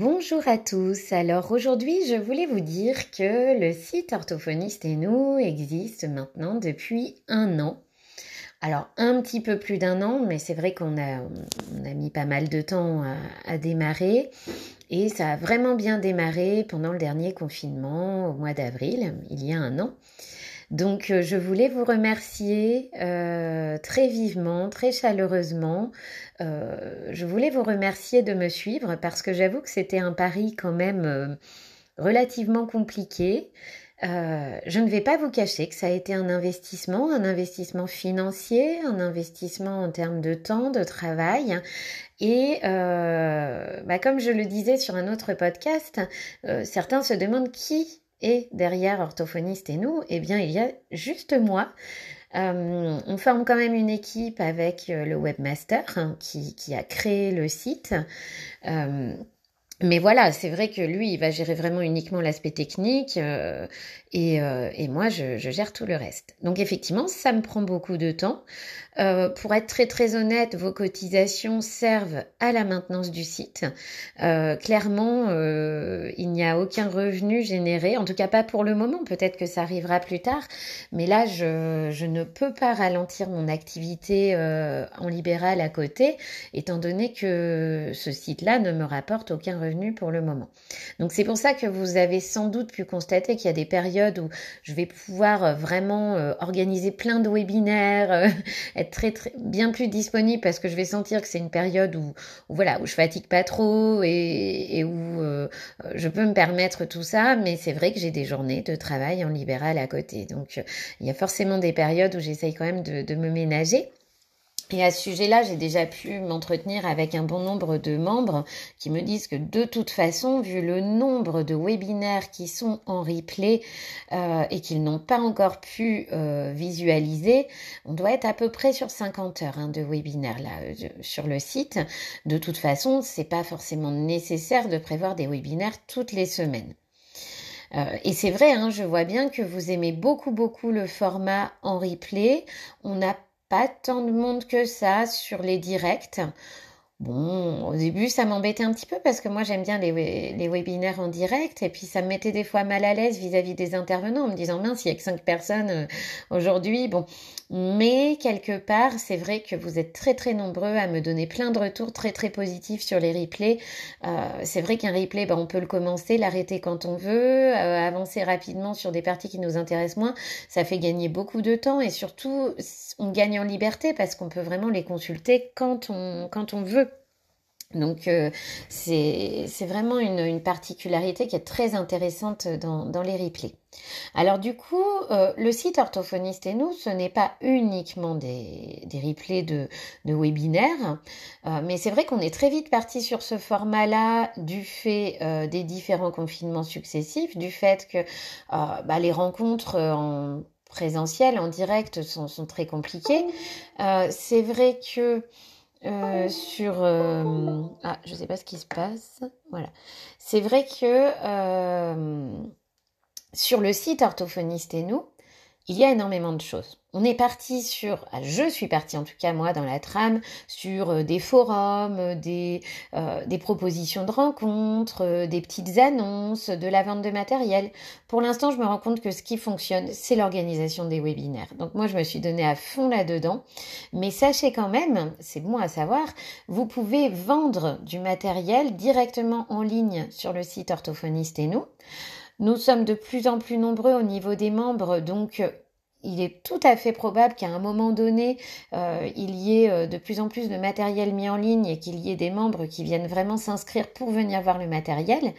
Bonjour à tous. Alors aujourd'hui, je voulais vous dire que le site Orthophoniste et nous existe maintenant depuis un an. Alors un petit peu plus d'un an, mais c'est vrai qu'on a, mis pas mal de temps à, démarrer et ça a vraiment bien démarré pendant le dernier confinement au mois d'avril, il y a un an. Donc euh, je voulais vous remercier euh, très vivement, très chaleureusement. Euh, je voulais vous remercier de me suivre parce que j'avoue que c'était un pari quand même relativement compliqué. je ne vais pas vous cacher que ça a été un investissement, un investissement financier, un investissement en termes de temps, de travail. Et bah, comme je le disais sur un autre podcast, certains se demandent qui et derrière orthophoniste et nous, eh bien, il y a juste moi. Euh, on forme quand même une équipe avec euh, le webmaster hein, qui, a créé le site. Euh, mais voilà, c'est vrai que lui, il va gérer vraiment uniquement l'aspect technique et, moi, je, gère tout le reste. Donc effectivement, ça me prend beaucoup de temps. Euh, pour être très très honnête, vos cotisations servent à la maintenance du site. Euh, clairement, euh, il n'y a aucun revenu généré, en tout cas pas pour le moment. Peut-être que ça arrivera plus tard, mais là, je, je ne peux pas ralentir mon activité en libéral à côté, étant donné que ce site-là ne me rapporte aucun revenu pour le moment. Donc c'est pour ça que vous avez sans doute pu constater qu'il y a des périodes où je vais pouvoir vraiment organiser plein de webinaires, être très, très bien plus disponible parce que je vais sentir que c'est une période où, voilà où je fatigue pas trop et, où euh, je peux me permettre tout ça. Mais c'est vrai que j'ai des journées de travail en libéral à côté. Donc il y a forcément des périodes où j'essaye quand même de me ménager et à ce sujet-là, j'ai déjà pu m'entretenir avec un bon nombre de membres qui me disent que de toute façon, vu le nombre de webinaires qui sont en replay euh, et qu'ils n'ont pas encore pu euh, visualiser, on doit être à peu près sur 50 heures hein, de webinaires là euh, sur le site. De toute façon, c'est pas forcément nécessaire de prévoir des webinaires toutes les semaines. Et c'est vrai, hein, je vois bien que vous aimez beaucoup beaucoup le format en replay. On n'a pas tant de monde que ça sur les directs. Bon, au début, ça m'embêtait un petit peu parce que moi, j'aime bien les, webinaires en direct et puis ça me mettait des fois mal à l'aise vis-à-vis des intervenants en me disant, mince, il y a que cinq personnes euh, aujourd'hui. Bon, mais quelque part, c'est vrai que vous êtes très très nombreux à me donner plein de retours très très positifs sur les replays. Euh, c'est vrai qu'un replay, ben, on peut le commencer, l'arrêter quand on veut, euh, avancer rapidement sur des parties qui nous intéressent moins. Ça fait gagner beaucoup de temps et surtout, on gagne en liberté parce qu'on peut vraiment les consulter quand on, quand on veut. Donc euh, c'est vraiment une, une, particularité qui est très intéressante dans, dans les replays. Alors du coup, euh, le site Orthophoniste et nous, ce n'est pas uniquement des, des replays de, de webinaires, euh, mais c'est vrai qu'on est très vite parti sur ce format-là du fait euh, des différents confinements successifs, du fait que bah, les rencontres en présentiel, en direct, sont, sont très compliquées. c'est vrai que euh, sur euh, ah je sais pas ce qui se passe voilà c'est vrai que euh, sur le site orthophoniste et nous il y a énormément de choses. On est parti sur, ah, je suis partie en tout cas moi dans la trame, sur euh, des forums, euh, des, euh, des propositions de rencontres, des petites annonces, de la vente de matériel. Pour l'instant, je me rends compte que ce qui fonctionne, c'est l'organisation des webinaires. Donc moi, je me suis donné à fond là-dedans. Mais sachez quand même, c'est bon à savoir, vous pouvez vendre du matériel directement en ligne sur le site orthophoniste et nous. Nous sommes de plus en plus nombreux au niveau des membres, donc il est tout à fait probable qu'à un moment donné, euh, il y ait euh, de plus en plus de matériel mis en ligne et qu'il y ait des membres qui viennent vraiment s'inscrire pour venir voir le matériel.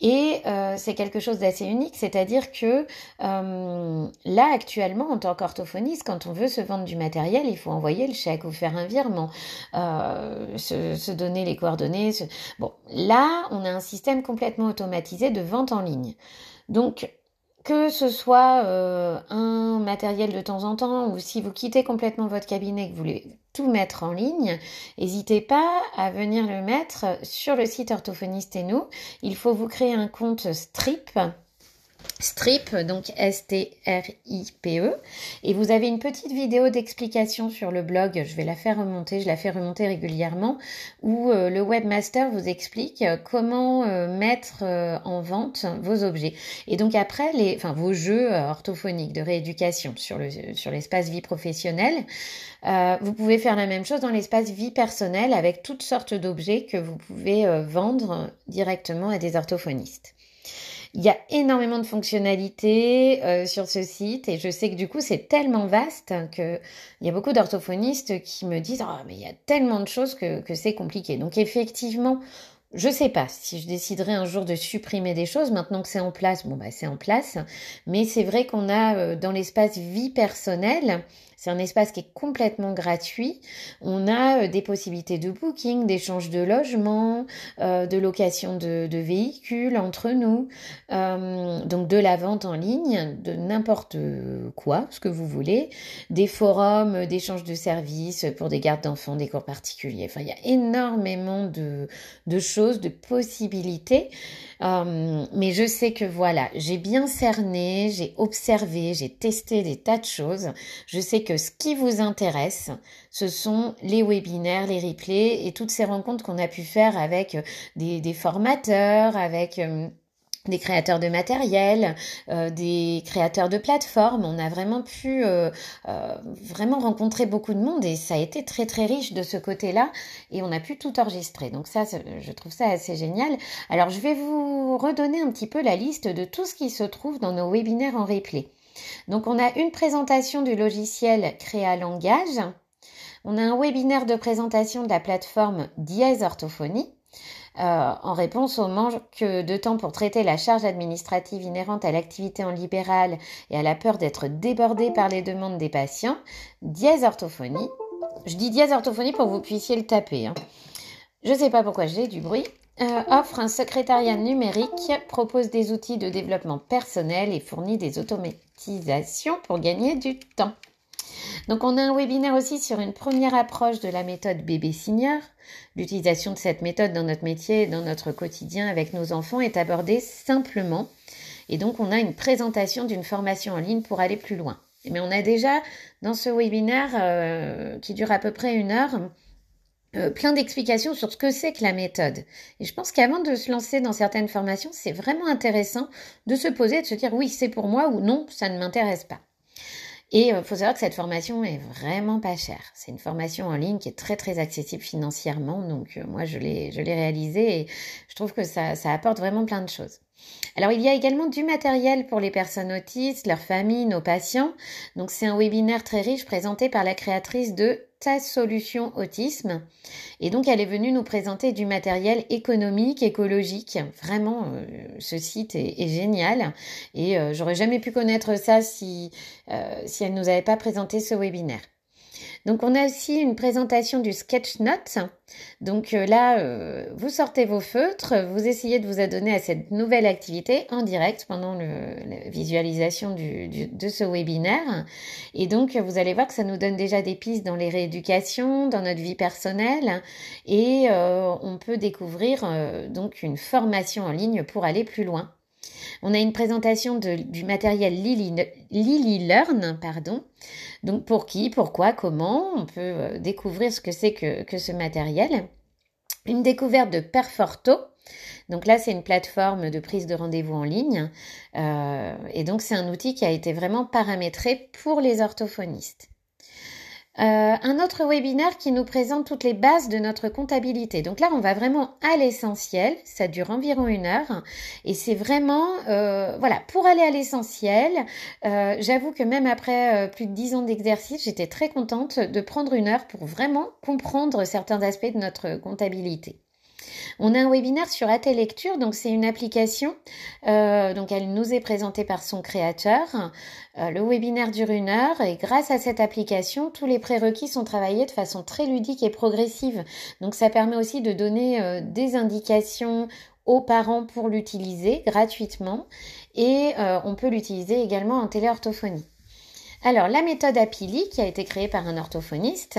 Et c'est quelque chose d'assez unique, c'est-à-dire que là, actuellement, en tant qu'orthophoniste, quand on veut se vendre du matériel, il faut envoyer le chèque ou faire un virement, se, se, donner les coordonnées. Bon, là, on a un système complètement automatisé de vente en ligne. Donc, que ce soit euh, un matériel de temps en temps ou si vous quittez complètement votre cabinet et que vous voulez tout mettre en ligne, n'hésitez pas à venir le mettre sur le site orthophoniste et nous. Il faut vous créer un compte strip Strip, donc S-T-R-I-P-E. Et vous avez une petite vidéo d'explication sur le blog, je vais la faire remonter, je la fais remonter régulièrement, où euh, le webmaster vous explique euh, comment euh, mettre en vente vos objets. Et donc après, les, enfin, vos jeux orthophoniques de rééducation sur le sur l'espace vie professionnelle. vous pouvez faire la même chose dans l'espace vie personnelle avec toutes sortes d'objets que vous pouvez vendre directement à des orthophonistes. Il y a énormément de fonctionnalités euh, sur ce site et je sais que du coup c'est tellement vaste que il y a beaucoup d'orthophonistes qui me disent oh, mais il y a tellement de choses que, que c'est compliqué. Donc effectivement, je sais pas si je déciderai un jour de supprimer des choses. Maintenant que c'est en place, bon bah c'est en place. Mais c'est vrai qu'on a euh, dans l'espace vie personnelle c'est un espace qui est complètement gratuit. On a euh, des possibilités de booking, d'échange de logements, euh, de location de, véhicules entre nous, euh, donc de la vente en ligne, de n'importe quoi, ce que vous voulez, des forums d'échange de services pour des gardes d'enfants, des cours particuliers. Enfin, il y a énormément de choses, de possibilités. Mais je sais que voilà, j'ai bien cerné, j'ai observé, j'ai testé des tas de choses. Je sais que ce qui vous intéresse, ce sont les webinaires, les replays et toutes ces rencontres qu'on a pu faire avec euh, des, formateurs, avec euh, des créateurs de matériel, euh, des créateurs de plateformes. On a vraiment pu vraiment rencontrer beaucoup de monde et ça a été très très riche de ce côté-là et on a pu tout enregistrer. Donc ça, je trouve ça assez génial. Alors je vais vous redonner un petit peu la liste de tout ce qui se trouve dans nos webinaires en replay. Donc on a une présentation du logiciel Créa Langage. On a un webinaire de présentation de la plateforme Dièse Orthophonie. Euh, en réponse au manque de temps pour traiter la charge administrative inhérente à l'activité en libéral et à la peur d'être débordé par les demandes des patients, Dièse. Je dis Dièse pour que vous puissiez le taper. Hein. Je ne sais pas pourquoi j'ai du bruit. Euh, offre un secrétariat numérique, propose des outils de développement personnel et fournit des automatisations pour gagner du temps. Donc on a un webinaire aussi sur une première approche de la méthode bébé senior. L'utilisation de cette méthode dans notre métier dans notre quotidien avec nos enfants est abordée simplement. Et donc on a une présentation d'une formation en ligne pour aller plus loin. Mais on a déjà dans ce webinaire euh, qui dure à peu près une heure, euh, plein d'explications sur ce que c'est que la méthode. Et je pense qu'avant de se lancer dans certaines formations, c'est vraiment intéressant de se poser de se dire oui, c'est pour moi ou non, ça ne m'intéresse pas. Et il euh, faut savoir que cette formation est vraiment pas chère. C'est une formation en ligne qui est très très accessible financièrement. Donc euh, moi je l'ai je l'ai réalisée et je trouve que ça, ça apporte vraiment plein de choses. Alors il y a également du matériel pour les personnes autistes, leurs familles, nos patients. Donc c'est un webinaire très riche présenté par la créatrice de Ta solution autisme. Et donc elle est venue nous présenter du matériel économique, écologique. Vraiment, euh, ce site est, génial. Et euh, j'aurais jamais pu connaître ça si, euh, si elle nous avait pas présenté ce webinaire. Donc on a aussi une présentation du sketch note. Donc euh, là, euh, vous sortez vos feutres, vous essayez de vous adonner à cette nouvelle activité en direct pendant la visualisation de ce webinaire. Et donc vous allez voir que ça nous donne déjà des pistes dans les rééducations, dans notre vie personnelle, et euh, on peut découvrir donc une formation en ligne pour aller plus loin. On a une présentation du matériel Lily, Learn, pardon. Donc pour qui, pourquoi, comment, on peut euh, découvrir ce que c'est que, ce matériel. Une découverte de Perforto. Donc là, c'est une plateforme de prise de rendez-vous en ligne. Euh, et donc, c'est un outil qui a été vraiment paramétré pour les orthophonistes. Euh, un autre webinaire qui nous présente toutes les bases de notre comptabilité. Donc là, on va vraiment à l'essentiel. Ça dure environ une heure. Et c'est vraiment, euh, voilà, pour aller à l'essentiel, euh, j'avoue que même après plus de dix ans d'exercice, j'étais très contente de prendre une heure pour vraiment comprendre certains aspects de notre comptabilité. On a un webinaire sur Lecture, donc c'est une application, euh, donc elle nous est présentée par son créateur. Euh, le webinaire dure une heure et grâce à cette application, tous les prérequis sont travaillés de façon très ludique et progressive. Donc ça permet aussi de donner euh, des indications aux parents pour l'utiliser gratuitement et on peut l'utiliser également en téléorthophonie. Alors, la méthode Apili, qui a été créée par un orthophoniste,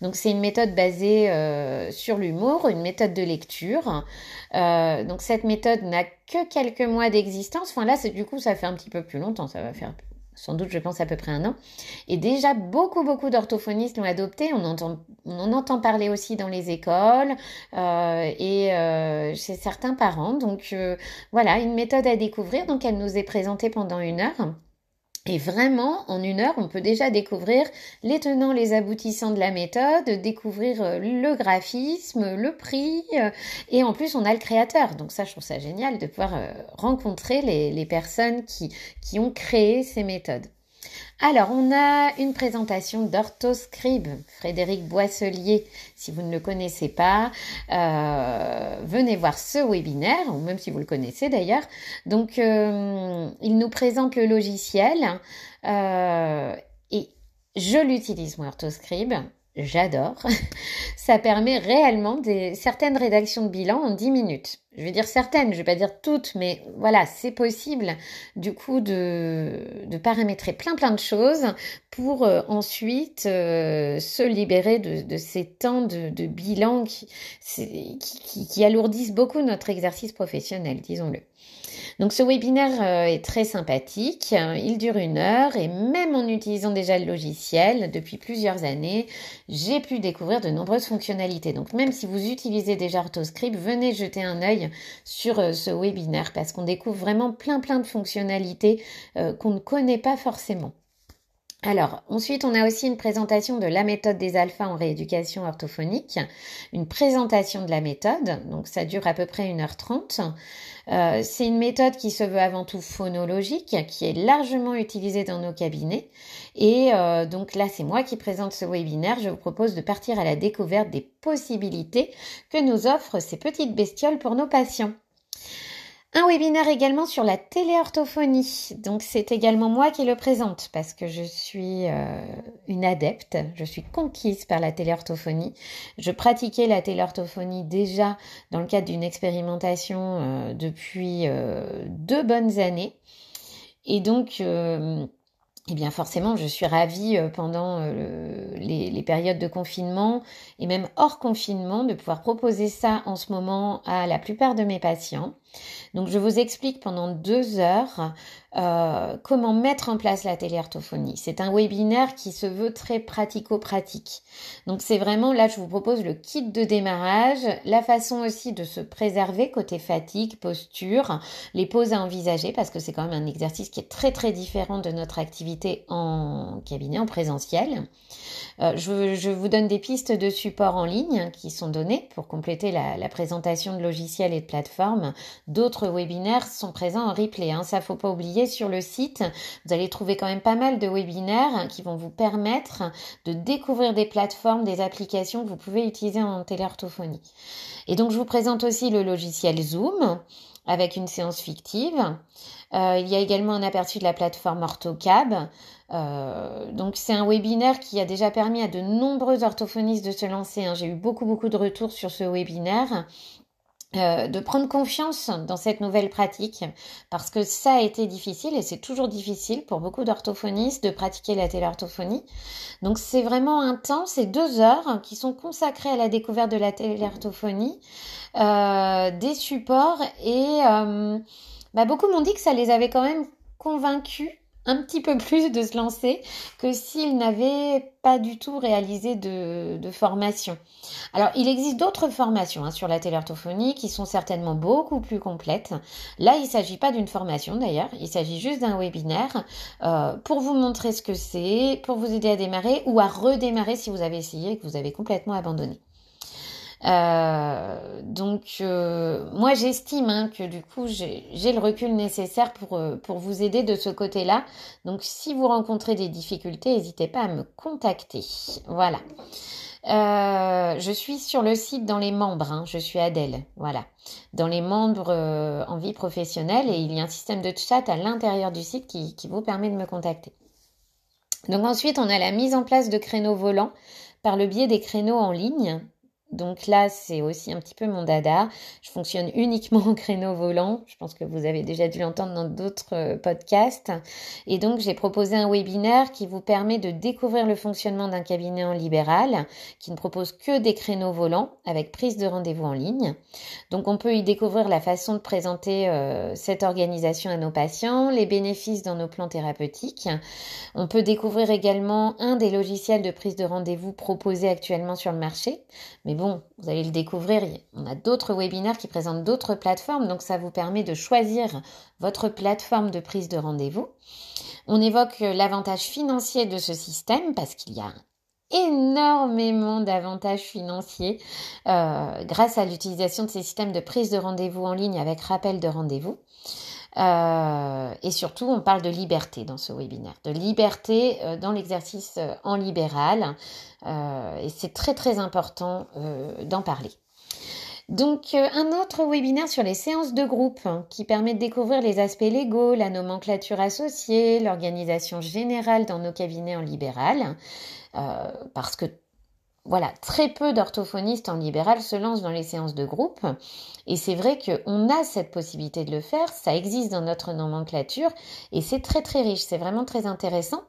donc c'est une méthode basée euh, sur l'humour, une méthode de lecture. Euh, donc cette méthode n'a que quelques mois d'existence. Enfin là, du coup, ça fait un petit peu plus longtemps, ça va faire sans doute, je pense, à peu près un an. Et déjà, beaucoup, beaucoup d'orthophonistes l'ont adopté. On, entend, on en entend parler aussi dans les écoles euh, et chez certains parents. Donc voilà, une méthode à découvrir. Donc elle nous est présentée pendant une heure. Et vraiment, en une heure, on peut déjà découvrir les tenants, les aboutissants de la méthode, découvrir euh, le graphisme, le prix, euh, et en plus, on a le créateur. Donc ça, je trouve ça génial de pouvoir euh, rencontrer les, les personnes qui, qui ont créé ces méthodes. Alors, on a une présentation d'Orthoscribe, Frédéric Boisselier. Si vous ne le connaissez pas, euh, venez voir ce webinaire, ou même si vous le connaissez d'ailleurs. Donc, euh, il nous présente le logiciel euh, et je l'utilise, moi, Orthoscribe j'adore. Ça permet réellement des, certaines rédactions de bilan en 10 minutes. Je vais dire certaines, je vais pas dire toutes, mais voilà, c'est possible du coup de, paramétrer plein plein de choses pour euh, ensuite euh, se libérer de, ces temps de, bilan qui, alourdissent beaucoup notre exercice professionnel, disons-le. Donc ce webinaire euh, est très sympathique, il dure une heure et même en utilisant déjà le logiciel depuis plusieurs années, j'ai pu découvrir de nombreuses fonctionnalités. Donc même si vous utilisez déjà Arthoscript, venez jeter un œil sur euh, ce webinaire parce qu'on découvre vraiment plein plein de fonctionnalités euh, qu'on ne connaît pas forcément. Alors, ensuite, on a aussi une présentation de la méthode des alphas en rééducation orthophonique, une présentation de la méthode, donc ça dure à peu près 1h30. Euh, c'est une méthode qui se veut avant tout phonologique, qui est largement utilisée dans nos cabinets. Et euh, donc là, c'est moi qui présente ce webinaire. Je vous propose de partir à la découverte des possibilités que nous offrent ces petites bestioles pour nos patients. Un webinaire également sur la téléorthophonie. Donc c'est également moi qui le présente parce que je suis euh, une adepte, je suis conquise par la téléorthophonie. Je pratiquais la téléorthophonie déjà dans le cadre d'une expérimentation euh, depuis euh, deux bonnes années. Et donc eh bien forcément, je suis ravie pendant les, périodes de confinement et même hors confinement de pouvoir proposer ça en ce moment à la plupart de mes patients. Donc je vous explique pendant deux heures euh, comment mettre en place la téléorthophonie. C'est un webinaire qui se veut très pratico-pratique. Donc c'est vraiment là, je vous propose le kit de démarrage, la façon aussi de se préserver côté fatigue, posture, les pauses à envisager parce que c'est quand même un exercice qui est très très différent de notre activité en cabinet, en présentiel. Euh, je, vous donne des pistes de support en ligne qui sont données pour compléter la présentation de logiciels et de plateformes. D'autres webinaires sont présents en replay. Hein. Ça faut pas oublier sur le site, vous allez trouver quand même pas mal de webinaires qui vont vous permettre de découvrir des plateformes, des applications que vous pouvez utiliser en téléorthophonie. Et donc je vous présente aussi le logiciel Zoom avec une séance fictive. Euh, il y a également un aperçu de la plateforme OrthoCab. Euh, donc c'est un webinaire qui a déjà permis à de nombreux orthophonistes de se lancer. Hein. J'ai eu beaucoup beaucoup de retours sur ce webinaire euh, de prendre confiance dans cette nouvelle pratique parce que ça a été difficile et c'est toujours difficile pour beaucoup d'orthophonistes de pratiquer la téléorthophonie. Donc c'est vraiment un temps, c'est deux heures qui sont consacrées à la découverte de la téléorthophonie, euh, des supports et euh, bah, beaucoup m'ont dit que ça les avait quand même convaincus un petit peu plus de se lancer que s'ils n'avaient pas du tout réalisé de, de formation. Alors, il existe d'autres formations hein, sur la téléorthophonie qui sont certainement beaucoup plus complètes. Là, il ne s'agit pas d'une formation d'ailleurs, il s'agit juste d'un webinaire euh, pour vous montrer ce que c'est, pour vous aider à démarrer ou à redémarrer si vous avez essayé et que vous avez complètement abandonné. Euh, donc euh, moi j'estime hein, que du coup j'ai le recul nécessaire pour, euh, pour vous aider de ce côté-là. Donc si vous rencontrez des difficultés, n'hésitez pas à me contacter. Voilà. je suis sur le site dans les membres, hein, je suis Adèle, voilà. Dans les membres en vie professionnelle et il y a un système de chat à l'intérieur du site qui, qui vous permet de me contacter. Donc ensuite, on a la mise en place de créneaux volants par le biais des créneaux en ligne Donc là, c'est aussi un petit peu mon dada. Je fonctionne uniquement en créneau volant. Je pense que vous avez déjà dû l'entendre dans d'autres euh, podcasts. Et donc, j'ai proposé un webinaire qui vous permet de découvrir le fonctionnement d'un cabinet en libéral, qui ne propose que des créneaux volants avec prise de rendez-vous en ligne. Donc, on peut y découvrir la façon de présenter euh, cette organisation à nos patients, les bénéfices dans nos plans thérapeutiques. On peut découvrir également un des logiciels de prise de rendez-vous proposés actuellement sur le marché. Vous allez le découvrir, on a d'autres webinaires qui présentent d'autres plateformes, donc ça vous permet de choisir votre plateforme de prise de rendez-vous. On évoque l'avantage financier de ce système parce qu'il y a énormément d'avantages financiers euh, grâce à l'utilisation de ces systèmes de prise de rendez-vous en ligne avec rappel de rendez-vous. Euh, et surtout, on parle de liberté dans ce webinaire, de liberté euh, dans l'exercice euh, en libéral. et c'est très très important d'en parler. Donc un autre webinaire sur les séances de groupe hein, qui permet de découvrir les aspects légaux, la nomenclature associée, l'organisation générale dans nos cabinets en libéral, parce que voilà, très peu d'orthophonistes en libéral se lancent dans les séances de groupe. Et c'est vrai qu'on a cette possibilité de le faire, ça existe dans notre nomenclature et c'est très très riche, c'est vraiment très intéressant.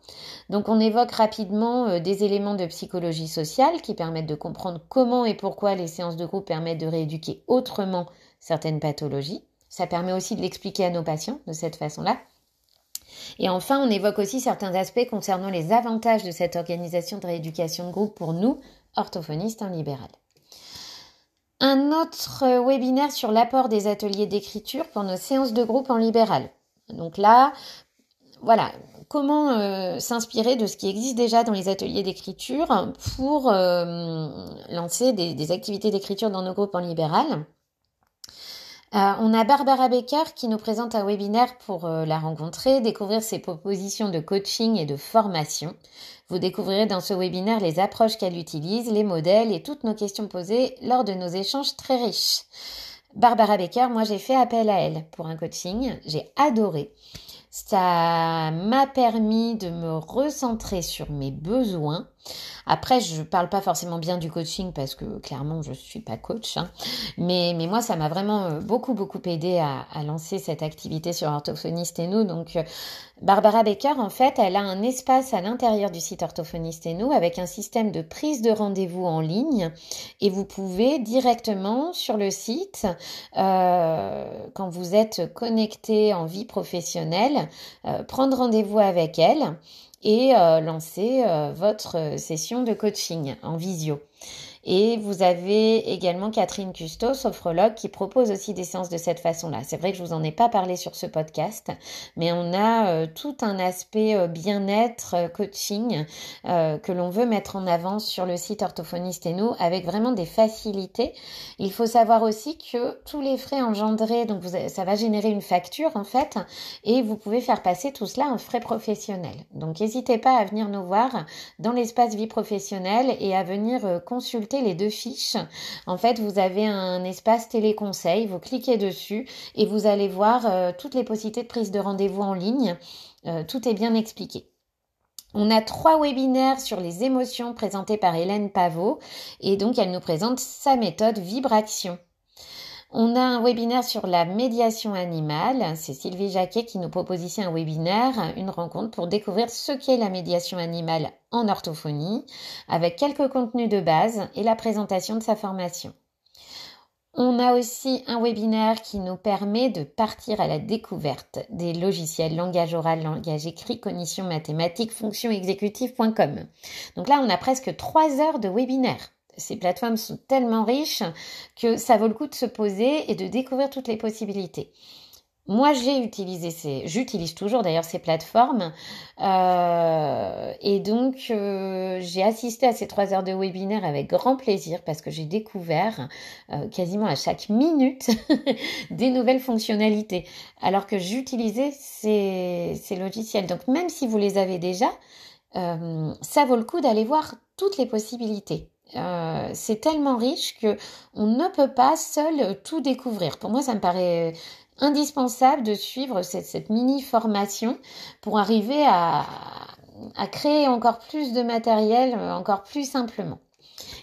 Donc on évoque rapidement euh, des éléments de psychologie sociale qui permettent de comprendre comment et pourquoi les séances de groupe permettent de rééduquer autrement certaines pathologies. Ça permet aussi de l'expliquer à nos patients de cette façon-là. Et enfin, on évoque aussi certains aspects concernant les avantages de cette organisation de rééducation de groupe pour nous, orthophoniste en libéral. Un autre webinaire sur l'apport des ateliers d'écriture pour nos séances de groupe en libéral. Donc là, voilà, comment euh, s'inspirer de ce qui existe déjà dans les ateliers d'écriture pour euh, lancer des activités d'écriture dans nos groupes en libéral? Euh, on a Barbara Becker qui nous présente un webinaire pour euh, la rencontrer, découvrir ses propositions de coaching et de formation. Vous découvrirez dans ce webinaire les approches qu'elle utilise, les modèles et toutes nos questions posées lors de nos échanges très riches. Barbara Becker, moi j'ai fait appel à elle pour un coaching, j'ai adoré. Ça m'a permis de me recentrer sur mes besoins, après, je parle pas forcément bien du coaching parce que clairement, je suis pas coach. Hein. Mais, mais moi, ça m'a vraiment euh, beaucoup, beaucoup aidé à, lancer cette activité sur Orthophoniste et nous. Donc, euh, Barbara Baker, en fait, elle a un espace à l'intérieur du site Orthophoniste et nous avec un système de prise de rendez-vous en ligne. Et vous pouvez directement sur le site, euh, quand vous êtes connecté en vie professionnelle, prendre rendez-vous avec elle et euh, lancer euh, votre session de coaching en visio. Et vous avez également Catherine Custo, sophrologue, qui propose aussi des séances de cette façon-là. C'est vrai que je vous en ai pas parlé sur ce podcast, mais on a euh, tout un aspect euh, bien-être, euh, coaching que l'on veut mettre en avant sur le site Orthophoniste et nous avec vraiment des facilités. Il faut savoir aussi que tous les frais engendrés, donc vous, ça va générer une facture en fait, et vous pouvez faire passer tout cela en frais professionnels. Donc n'hésitez pas à venir nous voir dans l'espace vie professionnelle et à venir consulter les deux fiches, en fait, vous avez un espace téléconseil, vous cliquez dessus et vous allez voir euh, toutes les possibilités de prise de rendez-vous en ligne. Euh, tout est bien expliqué. On a trois webinaires sur les émotions présentés par Hélène Pavot et donc elle nous présente sa méthode Vibration. On a un webinaire sur la médiation animale. C'est Sylvie Jacquet qui nous propose ici un webinaire, une rencontre pour découvrir ce qu'est la médiation animale en orthophonie, avec quelques contenus de base et la présentation de sa formation. On a aussi un webinaire qui nous permet de partir à la découverte des logiciels langage oral, langage écrit, cognition mathématique, fonction exécutive.com. Donc là, on a presque trois heures de webinaire ces plateformes sont tellement riches que ça vaut le coup de se poser et de découvrir toutes les possibilités. Moi, j'ai utilisé ces, j'utilise toujours d'ailleurs ces plateformes, euh, et donc euh, j'ai assisté à ces trois heures de webinaire avec grand plaisir parce que j'ai découvert euh, quasiment à chaque minute des nouvelles fonctionnalités, alors que j'utilisais ces, ces logiciels. Donc même si vous les avez déjà, ça vaut le coup d'aller voir toutes les possibilités. Euh, c'est tellement riche que on ne peut pas seul tout découvrir. Pour moi, ça me paraît indispensable de suivre cette, mini formation pour arriver à, créer encore plus de matériel, euh, encore plus simplement.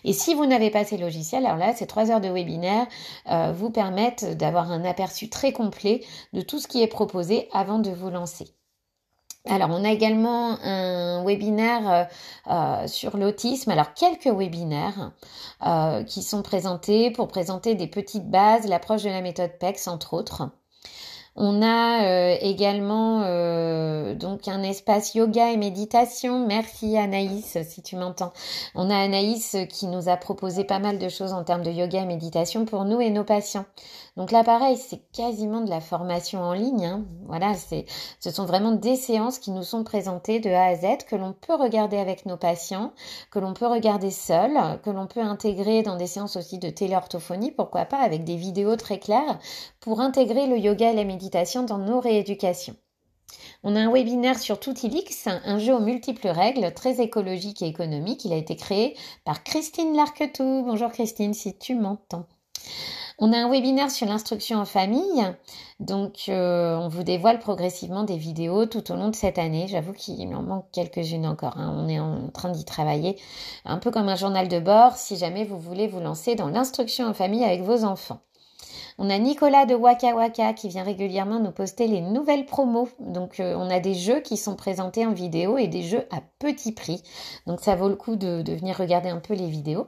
Et si vous n'avez pas ces logiciels, alors là, ces trois heures de webinaire euh, vous permettent d'avoir un aperçu très complet de tout ce qui est proposé avant de vous lancer. Alors, on a également un webinaire euh, euh, sur l'autisme. Alors, quelques webinaires qui sont présentés pour présenter des petites bases, l'approche de la méthode PEX, entre autres. On a euh, également euh, donc un espace yoga et méditation. Merci Anaïs si tu m'entends. On a Anaïs qui nous a proposé pas mal de choses en termes de yoga et méditation pour nous et nos patients. Donc là pareil, c'est quasiment de la formation en ligne. Hein. Voilà, c'est ce sont vraiment des séances qui nous sont présentées de A à Z que l'on peut regarder avec nos patients, que l'on peut regarder seul, que l'on peut intégrer dans des séances aussi de téléorthophonie, pourquoi pas avec des vidéos très claires pour intégrer le yoga et la méditation dans nos rééducations. On a un webinaire sur Toutilix, un jeu aux multiples règles, très écologique et économique. Il a été créé par Christine Larquetou. Bonjour Christine, si tu m'entends. On a un webinaire sur l'instruction en famille. Donc, euh, on vous dévoile progressivement des vidéos tout au long de cette année. J'avoue qu'il en manque quelques-unes encore. Hein. On est en train d'y travailler. Un peu comme un journal de bord si jamais vous voulez vous lancer dans l'instruction en famille avec vos enfants. On a Nicolas de Waka Waka qui vient régulièrement nous poster les nouvelles promos. Donc euh, on a des jeux qui sont présentés en vidéo et des jeux à petit prix. Donc ça vaut le coup de, venir regarder un peu les vidéos.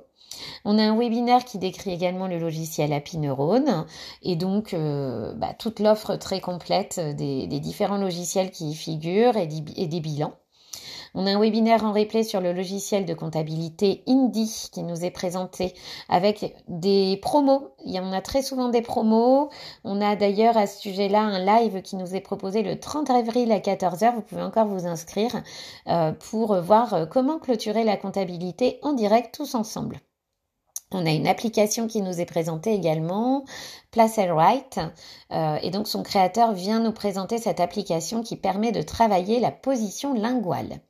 On a un webinaire qui décrit également le logiciel Happy Neurone et donc euh, bah, toute l'offre très complète des, différents logiciels qui y figurent et des bilans. On a un webinaire en replay sur le logiciel de comptabilité Indie qui nous est présenté avec des promos. Il y en a très souvent des promos. On a d'ailleurs à ce sujet-là un live qui nous est proposé le 30 avril à 14h. Vous pouvez encore vous inscrire euh, pour voir euh, comment clôturer la comptabilité en direct tous ensemble. On a une application qui nous est présentée également, Place Right, euh, et donc son créateur vient nous présenter cette application qui permet de travailler la position linguale.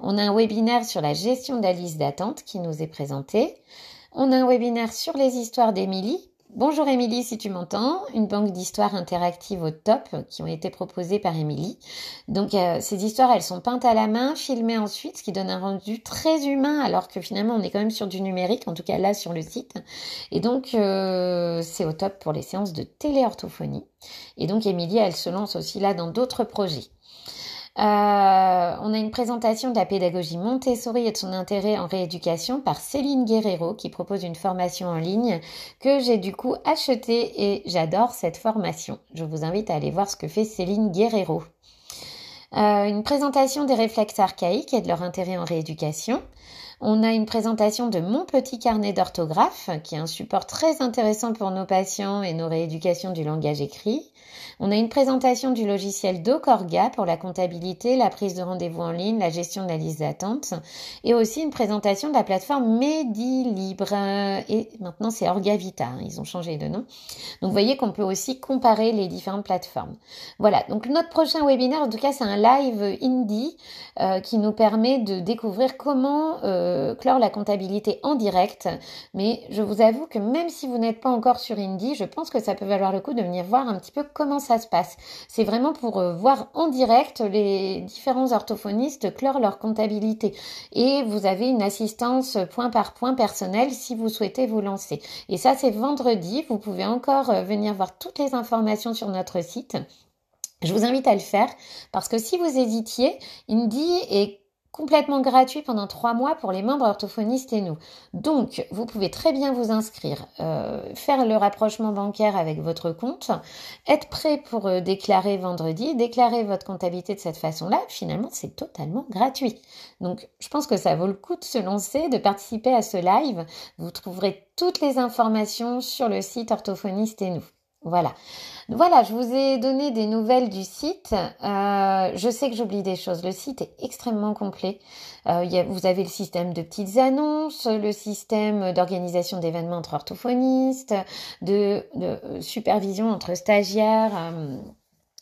On a un webinaire sur la gestion de d'attente qui nous est présenté. On a un webinaire sur les histoires d'Émilie. Bonjour Émilie si tu m'entends, une banque d'histoires interactives au top qui ont été proposées par Émilie. Donc euh, ces histoires elles sont peintes à la main, filmées ensuite, ce qui donne un rendu très humain alors que finalement on est quand même sur du numérique, en tout cas là sur le site. Et donc euh, c'est au top pour les séances de téléorthophonie. Et donc Émilie elle se lance aussi là dans d'autres projets. Euh, on a une présentation de la pédagogie Montessori et de son intérêt en rééducation par Céline Guerrero qui propose une formation en ligne que j'ai du coup achetée et j'adore cette formation. Je vous invite à aller voir ce que fait Céline Guerrero. Euh, une présentation des réflexes archaïques et de leur intérêt en rééducation. On a une présentation de mon petit carnet d'orthographe, qui est un support très intéressant pour nos patients et nos rééducations du langage écrit. On a une présentation du logiciel DoCorga pour la comptabilité, la prise de rendez-vous en ligne, la gestion de la liste d'attente et aussi une présentation de la plateforme MediLibre et maintenant c'est Orgavita, hein, ils ont changé de nom. Donc vous voyez qu'on peut aussi comparer les différentes plateformes. Voilà, donc notre prochain webinaire, en tout cas c'est un live indie euh, qui nous permet de découvrir comment euh, clore la comptabilité en direct. Mais je vous avoue que même si vous n'êtes pas encore sur Indie, je pense que ça peut valoir le coup de venir voir un petit peu comment ça se passe. C'est vraiment pour euh, voir en direct les différents orthophonistes clore leur comptabilité. Et vous avez une assistance point par point personnelle si vous souhaitez vous lancer. Et ça, c'est vendredi. Vous pouvez encore euh, venir voir toutes les informations sur notre site. Je vous invite à le faire parce que si vous hésitiez, Indie est complètement gratuit pendant trois mois pour les membres orthophonistes et nous. Donc, vous pouvez très bien vous inscrire, euh, faire le rapprochement bancaire avec votre compte, être prêt pour euh, déclarer vendredi, déclarer votre comptabilité de cette façon-là. Finalement, c'est totalement gratuit. Donc, je pense que ça vaut le coup de se lancer, de participer à ce live. Vous trouverez toutes les informations sur le site orthophoniste et nous. Voilà. Voilà, je vous ai donné des nouvelles du site. Euh, je sais que j'oublie des choses. Le site est extrêmement complet. Euh, vous avez le système de petites annonces, le système d'organisation d'événements entre orthophonistes, de, supervision entre stagiaires. Euh,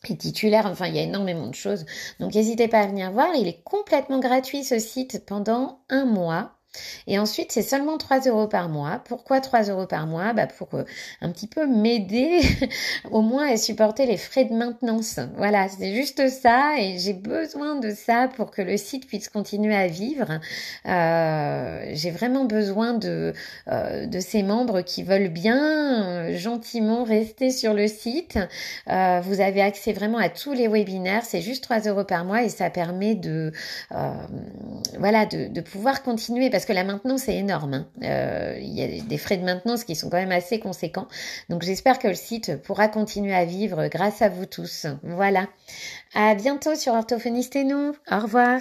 et titulaires, enfin il y a énormément de choses. Donc n'hésitez pas à venir voir, il est complètement gratuit ce site pendant un mois. Et ensuite, c'est seulement 3 euros par mois. Pourquoi 3 euros par mois? Bah Pour euh, un petit peu m'aider au moins à supporter les frais de maintenance. Voilà, c'est juste ça et j'ai besoin de ça pour que le site puisse continuer à vivre. Euh, j'ai vraiment besoin de, euh, de ces membres qui veulent bien gentiment rester sur le site. vous avez accès vraiment à tous les webinaires. C'est juste 3 euros par mois et ça permet de, voilà, de, de pouvoir continuer parce que la maintenance est énorme. Hein. Euh, il y a des frais de maintenance qui sont quand même assez conséquents. Donc j'espère que le site pourra continuer à vivre grâce à vous tous. Voilà. À bientôt sur Orthophoniste et nous. Au revoir.